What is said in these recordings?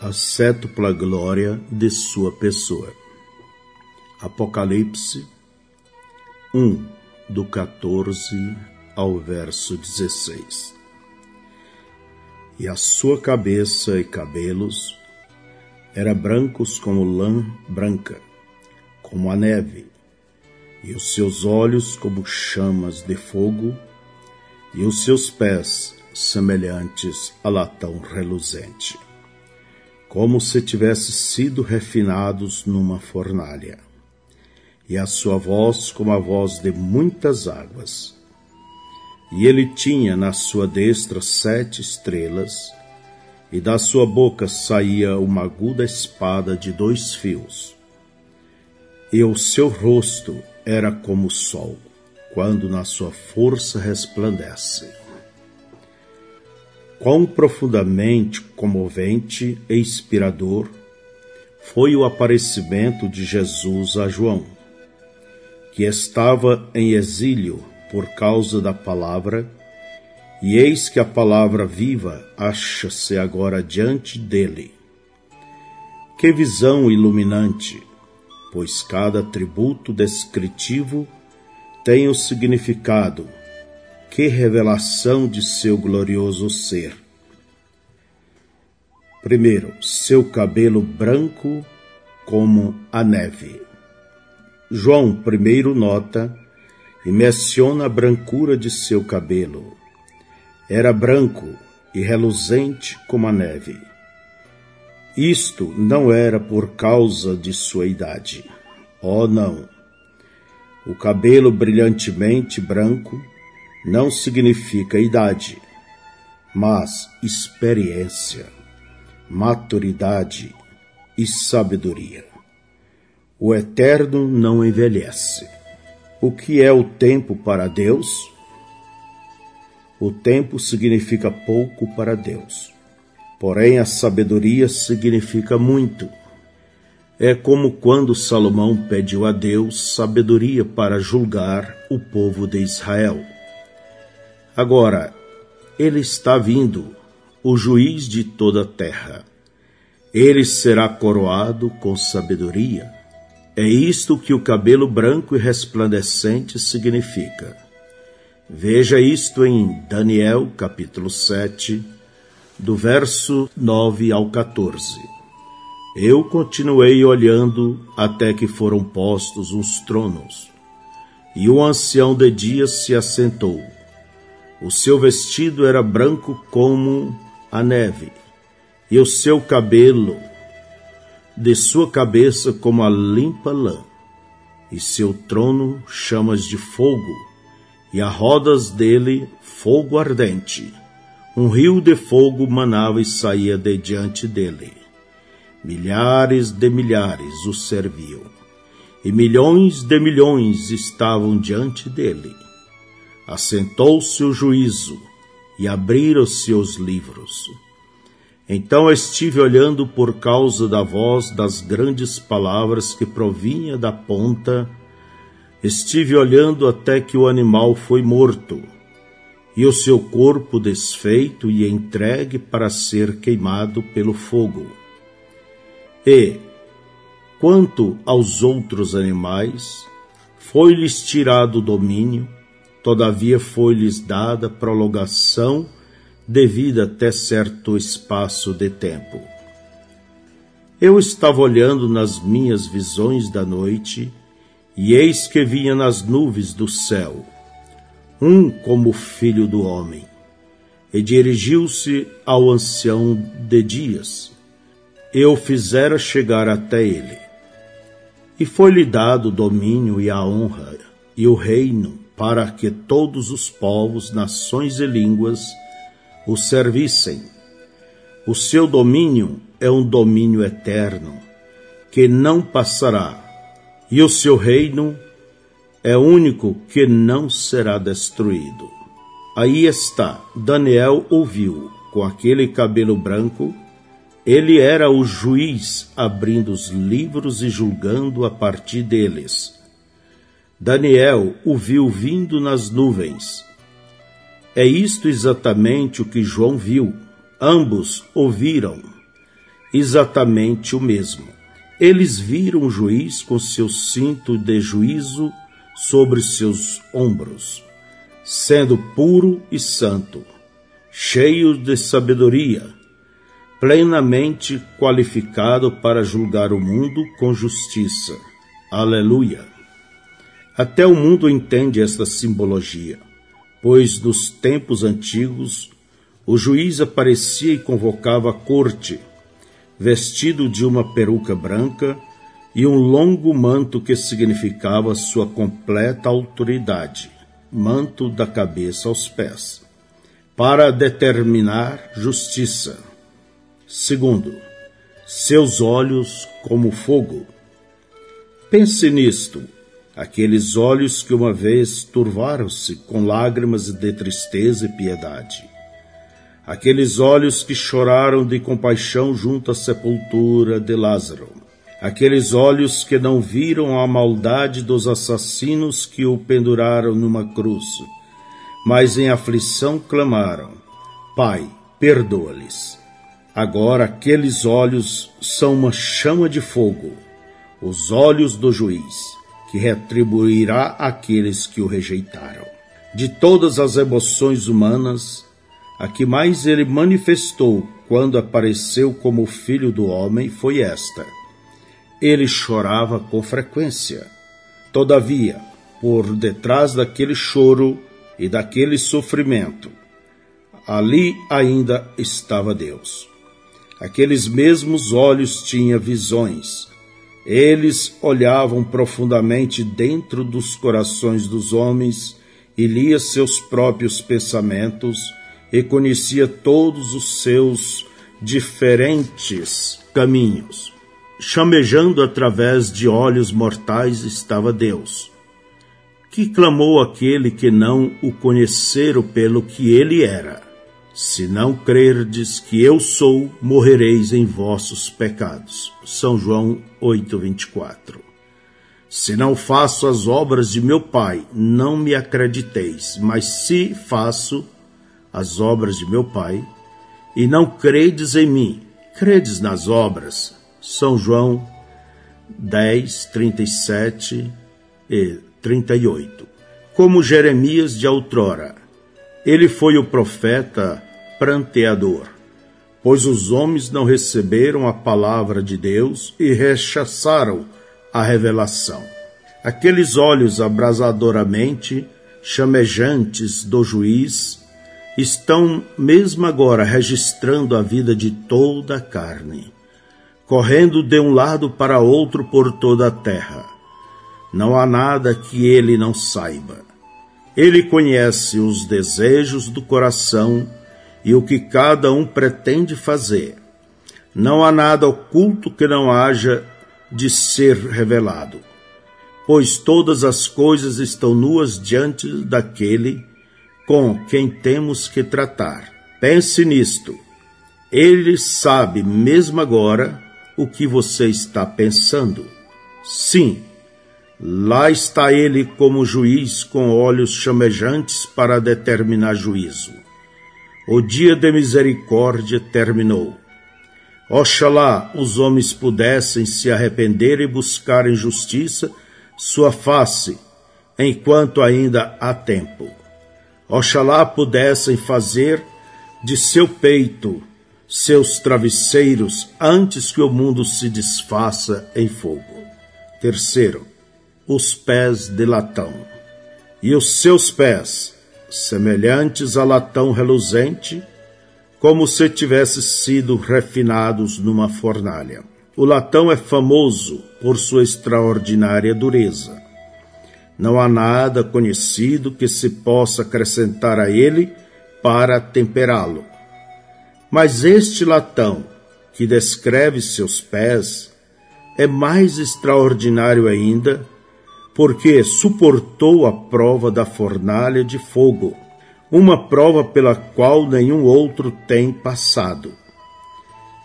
a sétupla glória de sua pessoa. Apocalipse 1, do 14 ao verso 16. E a sua cabeça e cabelos eram brancos como lã branca, como a neve, e os seus olhos como chamas de fogo, e os seus pés semelhantes a latão reluzente, como se tivessem sido refinados numa fornalha, e a sua voz como a voz de muitas águas. E ele tinha na sua destra sete estrelas, e da sua boca saía uma aguda espada de dois fios. E o seu rosto era como o sol, quando na sua força resplandece. Quão profundamente comovente e inspirador foi o aparecimento de Jesus a João, que estava em exílio por causa da palavra, e eis que a palavra viva acha-se agora diante dele. Que visão iluminante, pois cada atributo descritivo tem o significado que revelação de seu glorioso ser! Primeiro, seu cabelo branco como a neve. João primeiro nota e menciona a brancura de seu cabelo. Era branco e reluzente como a neve. Isto não era por causa de sua idade. Oh, não! O cabelo brilhantemente branco não significa idade, mas experiência, maturidade e sabedoria. O eterno não envelhece. O que é o tempo para Deus? O tempo significa pouco para Deus. Porém, a sabedoria significa muito. É como quando Salomão pediu a Deus sabedoria para julgar o povo de Israel. Agora, ele está vindo, o juiz de toda a terra. Ele será coroado com sabedoria. É isto que o cabelo branco e resplandecente significa. Veja isto em Daniel, capítulo 7, do verso 9 ao 14. Eu continuei olhando até que foram postos os tronos, e o ancião de dias se assentou o seu vestido era branco como a neve, e o seu cabelo de sua cabeça como a limpa lã, e seu trono chamas de fogo, e a rodas dele fogo ardente. Um rio de fogo manava e saía de diante dele. Milhares de milhares o serviam, e milhões de milhões estavam diante dele assentou-se o juízo e abriram-se os livros. Então estive olhando por causa da voz das grandes palavras que provinha da ponta, estive olhando até que o animal foi morto, e o seu corpo desfeito e entregue para ser queimado pelo fogo. E, quanto aos outros animais, foi-lhes tirado o domínio, Todavia foi-lhes dada prolongação devida até certo espaço de tempo. Eu estava olhando nas minhas visões da noite, e eis que vinha nas nuvens do céu, um como filho do homem, e dirigiu-se ao ancião de dias, e o fizera chegar até ele. E foi-lhe dado o domínio e a honra, e o reino, para que todos os povos, nações e línguas o servissem. O seu domínio é um domínio eterno, que não passará, e o seu reino é único que não será destruído. Aí está, Daniel ouviu, com aquele cabelo branco, ele era o juiz abrindo os livros e julgando a partir deles Daniel o viu vindo nas nuvens. É isto exatamente o que João viu. Ambos ouviram. exatamente o mesmo. Eles viram o juiz com seu cinto de juízo sobre seus ombros, sendo puro e santo, cheio de sabedoria, plenamente qualificado para julgar o mundo com justiça. Aleluia! Até o mundo entende esta simbologia, pois nos tempos antigos o juiz aparecia e convocava a corte, vestido de uma peruca branca e um longo manto que significava sua completa autoridade, manto da cabeça aos pés, para determinar justiça. Segundo, seus olhos como fogo. Pense nisto, aqueles olhos que uma vez turvaram-se com lágrimas de tristeza e piedade. Aqueles olhos que choraram de compaixão junto à sepultura de Lázaro, aqueles olhos que não viram a maldade dos assassinos que o penduraram numa cruz, mas em aflição clamaram: Pai, perdoa-lhes. Agora aqueles olhos são uma chama de fogo, os olhos do juiz, que retribuirá aqueles que o rejeitaram. De todas as emoções humanas, a que mais ele manifestou quando apareceu como filho do homem foi esta. Ele chorava com frequência. Todavia, por detrás daquele choro e daquele sofrimento, ali ainda estava Deus. Aqueles mesmos olhos tinham visões. Eles olhavam profundamente dentro dos corações dos homens e lia seus próprios pensamentos e conhecia todos os seus diferentes caminhos. Chamejando através de olhos mortais estava Deus, que clamou aquele que não o conheceram pelo que ele era. Se não crerdes que eu sou, morrereis em vossos pecados. São João 8:24. Se não faço as obras de meu Pai, não me acrediteis, mas se faço, as obras de meu Pai, e não credes em mim, credes nas obras. São João 10, 37 e 38. Como Jeremias de outrora, ele foi o profeta pranteador, pois os homens não receberam a palavra de Deus e rechaçaram a revelação. Aqueles olhos abrasadoramente chamejantes do juiz estão mesmo agora registrando a vida de toda a carne, correndo de um lado para outro por toda a terra. Não há nada que ele não saiba. Ele conhece os desejos do coração e o que cada um pretende fazer. Não há nada oculto que não haja de ser revelado, pois todas as coisas estão nuas diante daquele com quem temos que tratar. Pense nisto. Ele sabe mesmo agora o que você está pensando. Sim, lá está ele como juiz com olhos chamejantes para determinar juízo. O dia de misericórdia terminou. Oxalá os homens pudessem se arrepender e buscar em justiça sua face, enquanto ainda há tempo. Oxalá pudessem fazer de seu peito seus travesseiros antes que o mundo se desfaça em fogo. Terceiro, os pés de latão. E os seus pés, semelhantes a latão reluzente, como se tivessem sido refinados numa fornalha. O latão é famoso por sua extraordinária dureza. Não há nada conhecido que se possa acrescentar a ele para temperá-lo. Mas este latão, que descreve seus pés, é mais extraordinário ainda, porque suportou a prova da fornalha de fogo, uma prova pela qual nenhum outro tem passado.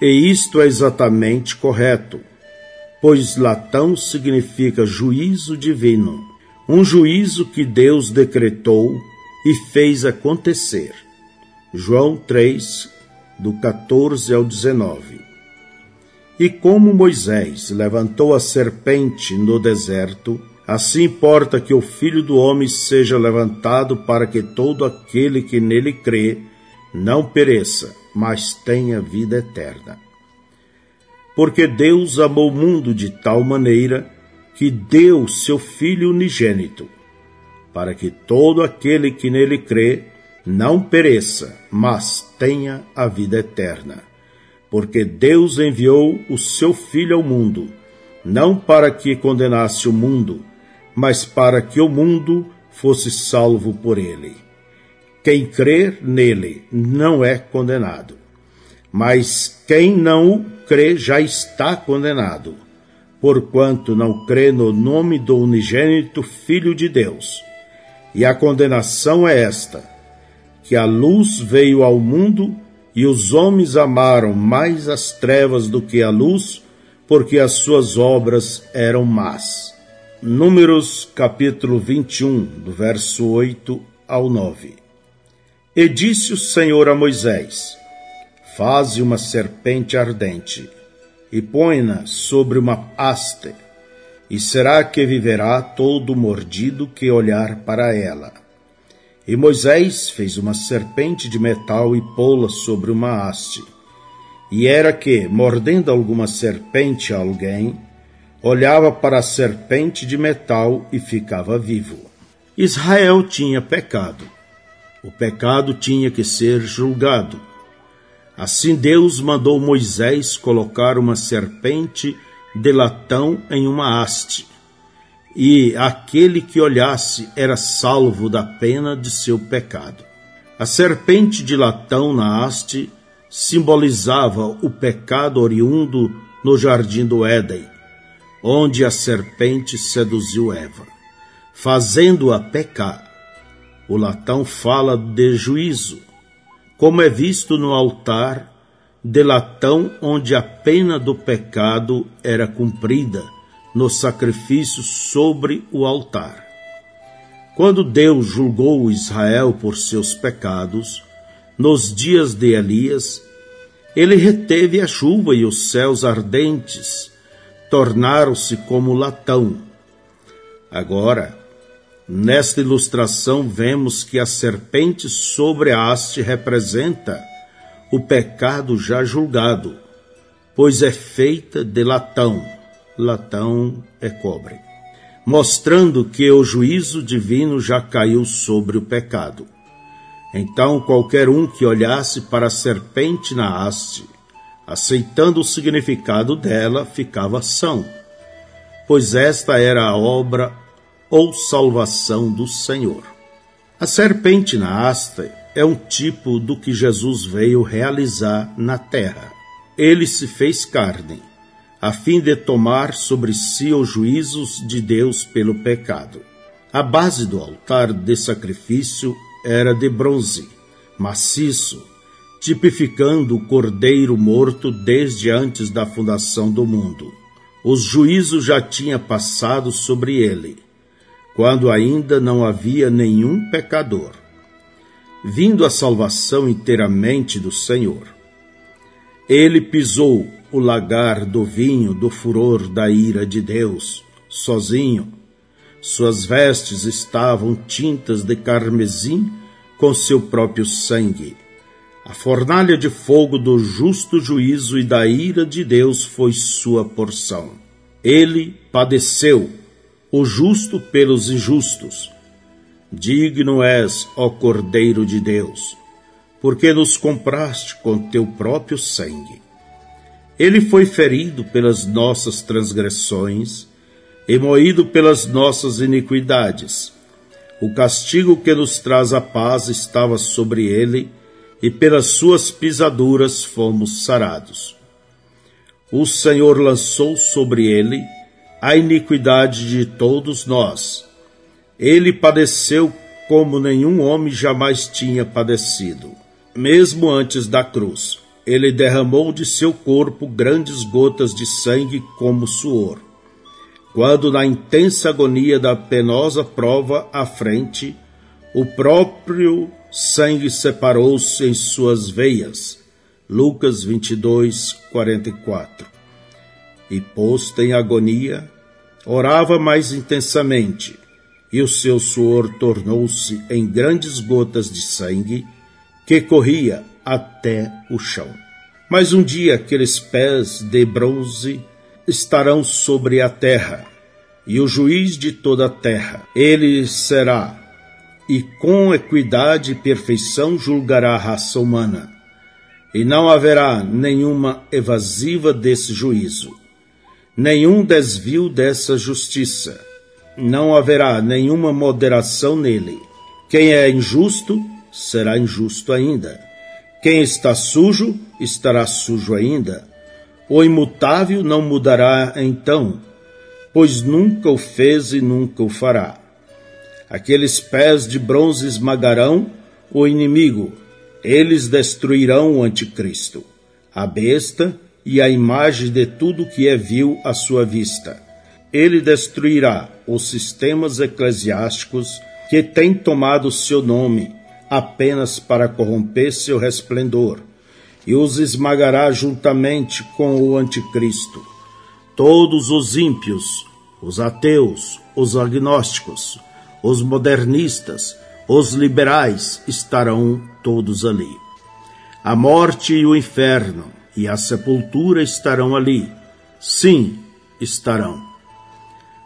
E isto é exatamente correto, pois latão significa juízo divino um juízo que Deus decretou e fez acontecer. João 3, do 14 ao 19. E como Moisés levantou a serpente no deserto, assim importa que o Filho do Homem seja levantado para que todo aquele que nele crê não pereça, mas tenha vida eterna. Porque Deus amou o mundo de tal maneira que deu seu Filho unigênito, para que todo aquele que nele crê não pereça, mas tenha a vida eterna. Porque Deus enviou o seu Filho ao mundo, não para que condenasse o mundo, mas para que o mundo fosse salvo por ele. Quem crer nele não é condenado, mas quem não crê já está condenado, porquanto não crê no nome do unigênito Filho de Deus. E a condenação é esta: que a luz veio ao mundo e os homens amaram mais as trevas do que a luz, porque as suas obras eram más. Números capítulo 21, do verso 8 ao 9. E disse o Senhor a Moisés: Faze uma serpente ardente e põe-na sobre uma haste, e será que viverá todo mordido que olhar para ela. E Moisés fez uma serpente de metal e pô-la sobre uma haste. E era que, mordendo alguma serpente a alguém, olhava para a serpente de metal e ficava vivo. Israel tinha pecado. O pecado tinha que ser julgado. Assim Deus mandou Moisés colocar uma serpente de latão em uma haste e aquele que olhasse era salvo da pena de seu pecado. A serpente de latão na haste simbolizava o pecado oriundo no jardim do Éden, onde a serpente seduziu Eva, fazendo-a pecar. O latão fala de juízo, como é visto no altar de latão onde a pena do pecado era cumprida no sacrifício sobre o altar. Quando Deus julgou Israel por seus pecados, nos dias de Elias, ele reteve a chuva e os céus ardentes tornaram-se como latão. Agora, nesta ilustração, vemos que a serpente sobre a haste representa o pecado já julgado, pois é feita de latão latão é cobre, mostrando que o juízo divino já caiu sobre o pecado. Então qualquer um que olhasse para a serpente na haste, aceitando o significado dela, ficava são, pois esta era a obra ou salvação do Senhor. A serpente na haste é um tipo do que Jesus veio realizar na terra. Ele se fez carne a fim de tomar sobre si os juízos de Deus pelo pecado. A base do altar de sacrifício era de bronze, maciço, tipificando o cordeiro morto desde antes da fundação do mundo. Os juízos já tinham passado sobre ele, quando ainda não havia nenhum pecador. Vindo a salvação inteiramente do Senhor. Ele pisou o lagar do vinho do furor da ira de Deus, sozinho. Suas vestes estavam tintas de carmesim com seu próprio sangue. A fornalha de fogo do justo juízo e da ira de Deus foi sua porção. Ele padeceu, o justo pelos injustos. Digno és, ó Cordeiro de Deus, porque nos compraste com teu próprio sangue. Ele foi ferido pelas nossas transgressões e moído pelas nossas iniquidades. O castigo que nos traz a paz estava sobre ele, e pelas suas pisaduras fomos sarados. O Senhor lançou sobre ele a iniquidade de todos nós. Ele padeceu como nenhum homem jamais tinha padecido, mesmo antes da cruz ele derramou de seu corpo grandes gotas de sangue como suor. Quando, na intensa agonia da penosa prova à frente, o próprio sangue separou-se em suas veias. Lucas 22, 44. e, posto em agonia, orava mais intensamente, e o seu suor tornou-se em grandes gotas de sangue que corria até o chão. Mas um dia aqueles pés de bronze estarão sobre a terra, e o juiz de toda a terra, ele será, e com equidade e perfeição julgará a raça humana, e não haverá nenhuma evasiva desse juízo, nenhum desvio dessa justiça, não haverá nenhuma moderação nele. Quem é injusto, será injusto ainda. Quem está sujo, estará sujo ainda. O imutável não mudará então, pois nunca o fez e nunca o fará. Aqueles pés de bronze esmagarão o inimigo, eles destruirão o anticristo, a besta e a imagem de tudo que é vil à sua vista. Ele destruirá os sistemas eclesiásticos que têm tomado seu nome apenas para corromper seu resplendor, e os esmagará juntamente com o anticristo. Todos os ímpios, os ateus, os agnósticos, os modernistas, os liberais estarão todos ali. A morte e o inferno e a sepultura estarão ali. Sim, estarão.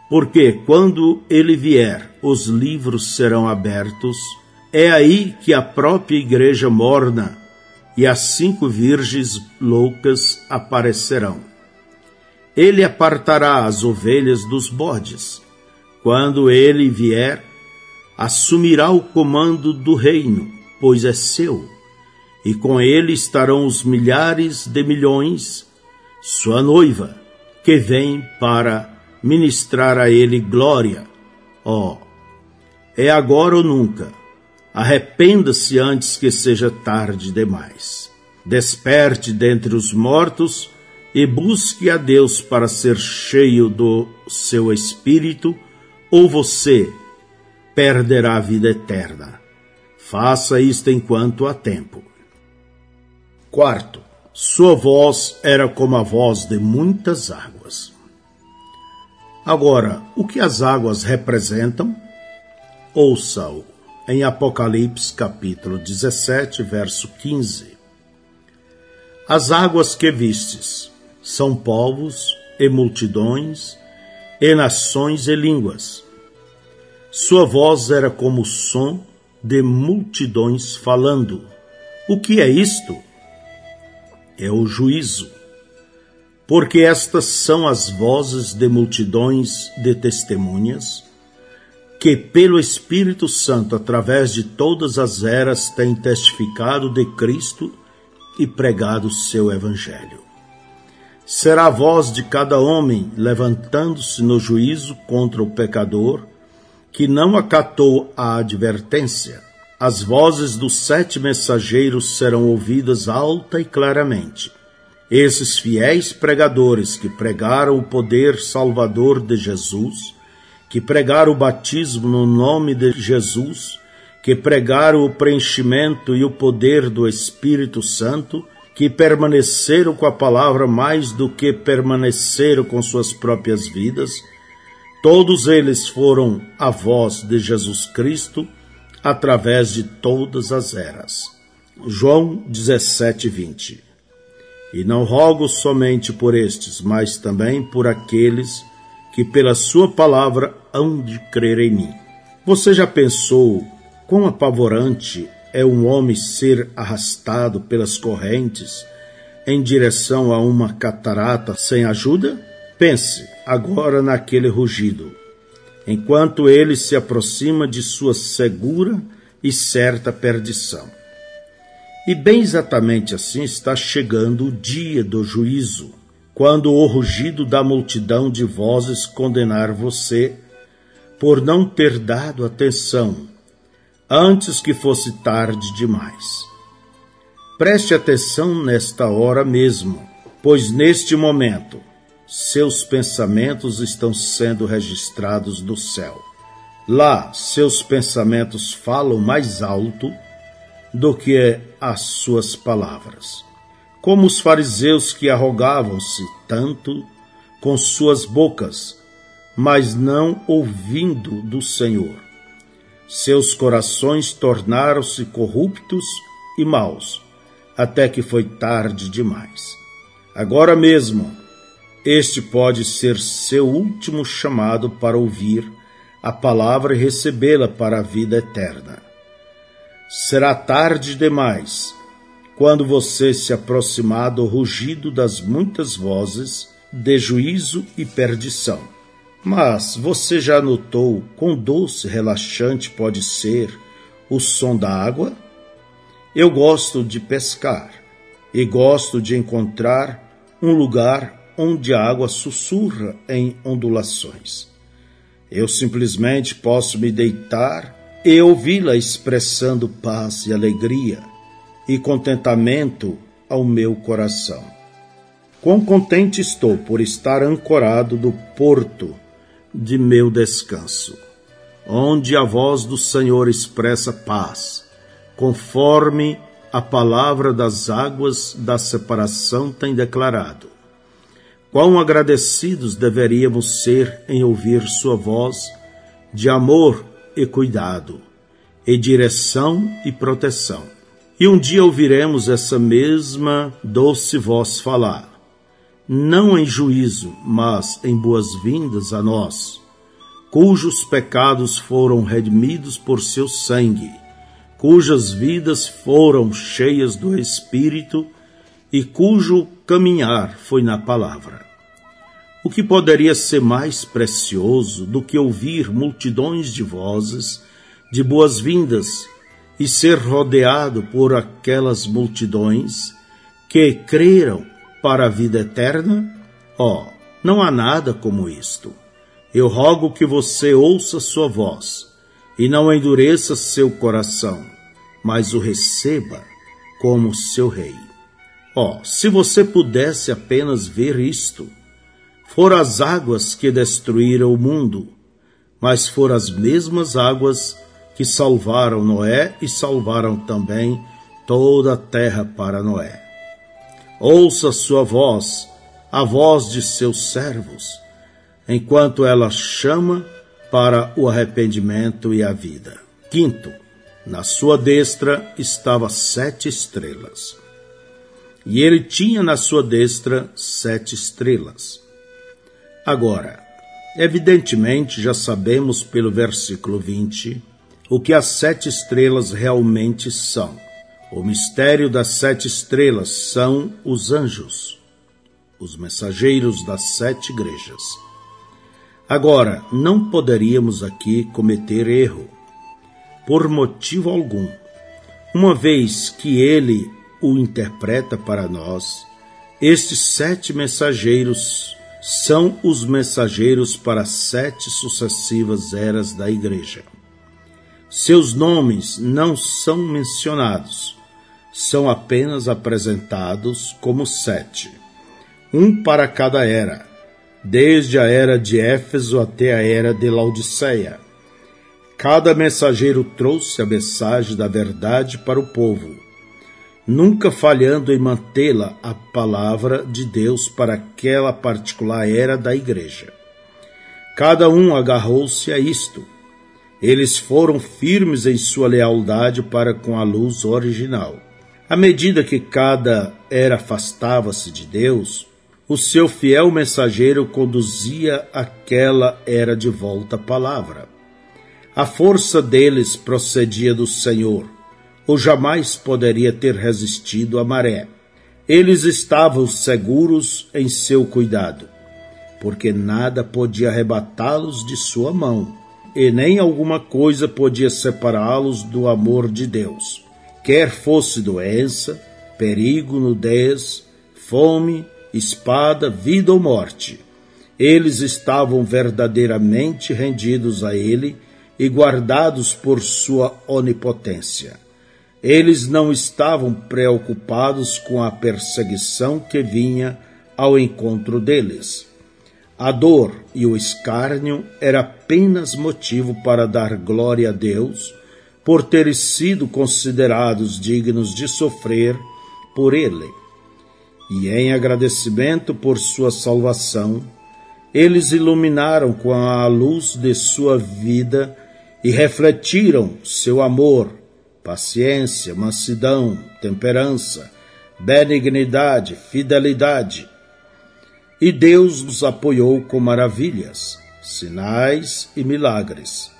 Porque quando ele vier, os livros serão abertos. É aí que a própria igreja morna e as cinco virgens loucas aparecerão. Ele apartará as ovelhas dos bodes. Quando ele vier, assumirá o comando do reino, pois é seu, e com ele estarão os milhares de milhões, sua noiva, que vem para ministrar a ele glória. Ó, oh, é agora ou nunca. Arrependa-se antes que seja tarde demais. Desperte dentre os mortos e busque a Deus para ser cheio do seu espírito, ou você perderá a vida eterna. Faça isto enquanto há tempo. Quarto, sua voz era como a voz de muitas águas. Agora, o que as águas representam? Ouça-o em Apocalipse capítulo 17, verso 15. As águas que vistes são povos e multidões e nações e línguas sua voz era como o som de multidões falando. O que é isto? É o juízo. Porque estas são as vozes de multidões de testemunhas que, pelo Espírito Santo, através de todas as eras, têm testificado de Cristo e pregado seu Evangelho. Será a voz de cada homem levantando-se no juízo contra o pecador que não acatou a advertência, as vozes dos sete mensageiros serão ouvidas alta e claramente. Esses fiéis pregadores que pregaram o poder salvador de Jesus, que pregaram o batismo no nome de Jesus, que pregaram o preenchimento e o poder do Espírito Santo, que permaneceram com a palavra mais do que permaneceram com suas próprias vidas, Todos eles foram a voz de Jesus Cristo através de todas as eras. João 17, 20. E não rogo somente por estes, mas também por aqueles que pela sua palavra hão de crer em mim. Você já pensou quão apavorante é um homem ser arrastado pelas correntes em direção a uma catarata sem ajuda? Pense agora naquele rugido, enquanto ele se aproxima de sua segura e certa perdição. E bem exatamente assim está chegando o dia do juízo, quando o rugido da multidão de vozes condenar você por não ter dado atenção antes que fosse tarde demais. Preste atenção nesta hora mesmo, pois neste momento seus pensamentos estão sendo registrados no céu. Lá, seus pensamentos falam mais alto do que as suas palavras. Como os fariseus que arrogavam-se tanto com suas bocas, mas não ouvindo do Senhor. Seus corações tornaram-se corruptos e maus, até que foi tarde demais. Agora mesmo, este pode ser seu último chamado para ouvir a palavra e recebê-la para a vida eterna. Será tarde demais quando você se aproximar do rugido das muitas vozes de juízo e perdição. Mas você já notou quão doce e relaxante pode ser o som da água? Eu gosto de pescar e gosto de encontrar um lugar onde a água sussurra em ondulações. Eu simplesmente posso me deitar e ouvi-la expressando paz e alegria e contentamento ao meu coração. Quão contente estou por estar ancorado do porto de meu descanso, onde a voz do Senhor expressa paz, conforme a palavra das águas da separação tem declarado. Quão agradecidos deveríamos ser em ouvir Sua voz de amor e cuidado, e direção e proteção e um dia ouviremos essa mesma doce voz falar, não em juízo, mas em boas-vindas a nós, cujos pecados foram redimidos por seu sangue, cujas vidas foram cheias do Espírito e cujo caminhar foi na palavra. O que poderia ser mais precioso do que ouvir multidões de vozes de boas-vindas e ser rodeado por aquelas multidões que creram para a vida eterna? Oh, não há nada como isto. Eu rogo que você ouça sua voz e não endureça seu coração, mas o receba como seu rei. Oh, se você pudesse apenas ver isto, foram as águas que destruíram o mundo, mas foram as mesmas águas que salvaram Noé e salvaram também toda a terra para Noé. Ouça sua voz, a voz de seus servos, enquanto ela chama para o arrependimento e a vida. Quinto, na sua destra estava sete estrelas. E ele tinha na sua destra sete estrelas. Agora, evidentemente já sabemos pelo versículo 20 o que as sete estrelas realmente são. O mistério das sete estrelas são os anjos, os mensageiros das sete igrejas. Agora, não poderíamos aqui cometer erro, por motivo algum, uma vez que ele o interpreta para nós, estes sete mensageiros são os mensageiros para sete sucessivas eras da igreja. Seus nomes não são mencionados, são apenas apresentados como sete, um para cada era, desde a era de Éfeso até a era de Laodiceia. Cada mensageiro trouxe a mensagem da verdade para o povo, nunca falhando em mantê-la a palavra de Deus para aquela particular era da igreja. Cada um agarrou-se a isto eles foram firmes em sua lealdade para com a luz original. À medida que cada era afastava-se de Deus, o seu fiel mensageiro conduzia aquela era de volta à palavra. A força deles procedia do Senhor, ou jamais poderia ter resistido à maré. Eles estavam seguros em seu cuidado, porque nada podia arrebatá-los de sua mão e nem alguma coisa podia separá-los do amor de Deus, quer fosse doença, perigo, nudez, fome, espada, vida ou morte. Eles estavam verdadeiramente rendidos a Ele e guardados por sua onipotência. Eles não estavam preocupados com a perseguição que vinha ao encontro deles. A dor e o escárnio era apenas motivo para dar glória a Deus por terem sido considerados dignos de sofrer por Ele. E em agradecimento por sua salvação, Eles iluminaram com a luz de sua vida e refletiram seu amor, paciência, mansidão, temperança, benignidade, fidelidade. E Deus os apoiou com maravilhas, sinais e milagres.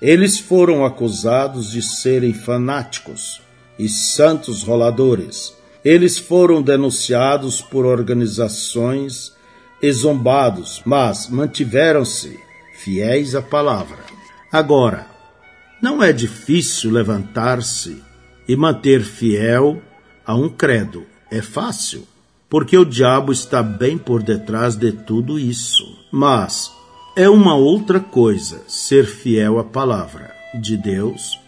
Eles foram acusados de serem fanáticos e santos roladores. Eles foram denunciados por organizações e zombados, mas mantiveram-se fiéis à palavra. Agora, não é difícil levantar-se e manter fiel a um credo. É fácil, porque o diabo está bem por detrás de tudo isso. Mas é uma outra coisa ser fiel à palavra de Deus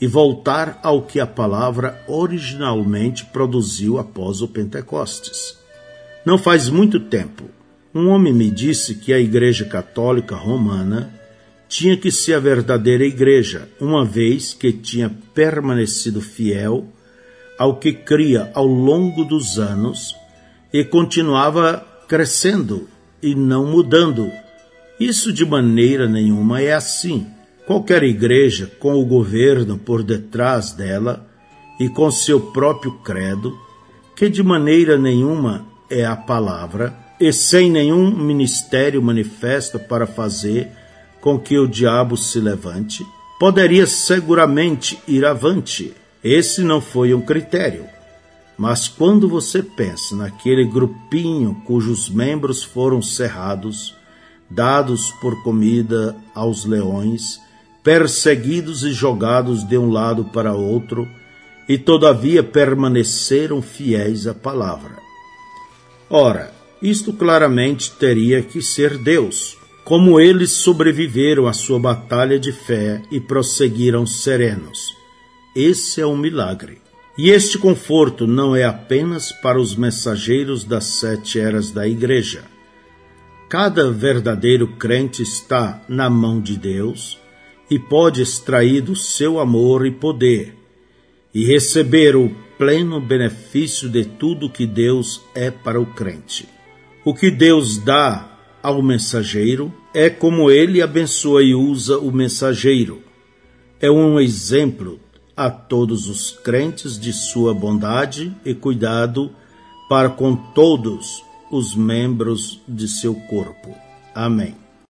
e voltar ao que a palavra originalmente produziu após o Pentecostes. Não faz muito tempo, um homem me disse que a Igreja Católica Romana tinha que ser a verdadeira igreja, uma vez que tinha permanecido fiel ao que cria ao longo dos anos e continuava crescendo e não mudando. Isso de maneira nenhuma é assim. Qualquer igreja, com o governo por detrás dela e com seu próprio credo, que de maneira nenhuma é a palavra, e sem nenhum ministério manifesto para fazer com que o diabo se levante, poderia seguramente ir avante. Esse não foi um critério. Mas quando você pensa naquele grupinho cujos membros foram cerrados, dados por comida aos leões, perseguidos e jogados de um lado para outro, e todavia permaneceram fiéis à palavra. Ora, isto claramente teria que ser Deus, como eles sobreviveram à sua batalha de fé e prosseguiram serenos. Esse é um milagre. E este conforto não é apenas para os mensageiros das sete eras da Igreja. Cada verdadeiro crente está na mão de Deus e pode extrair do seu amor e poder e receber o pleno benefício de tudo que Deus é para o crente. O que Deus dá ao mensageiro é como ele abençoa e usa o mensageiro. É um exemplo a todos os crentes de sua bondade e cuidado para com todos os membros de seu corpo. Amém.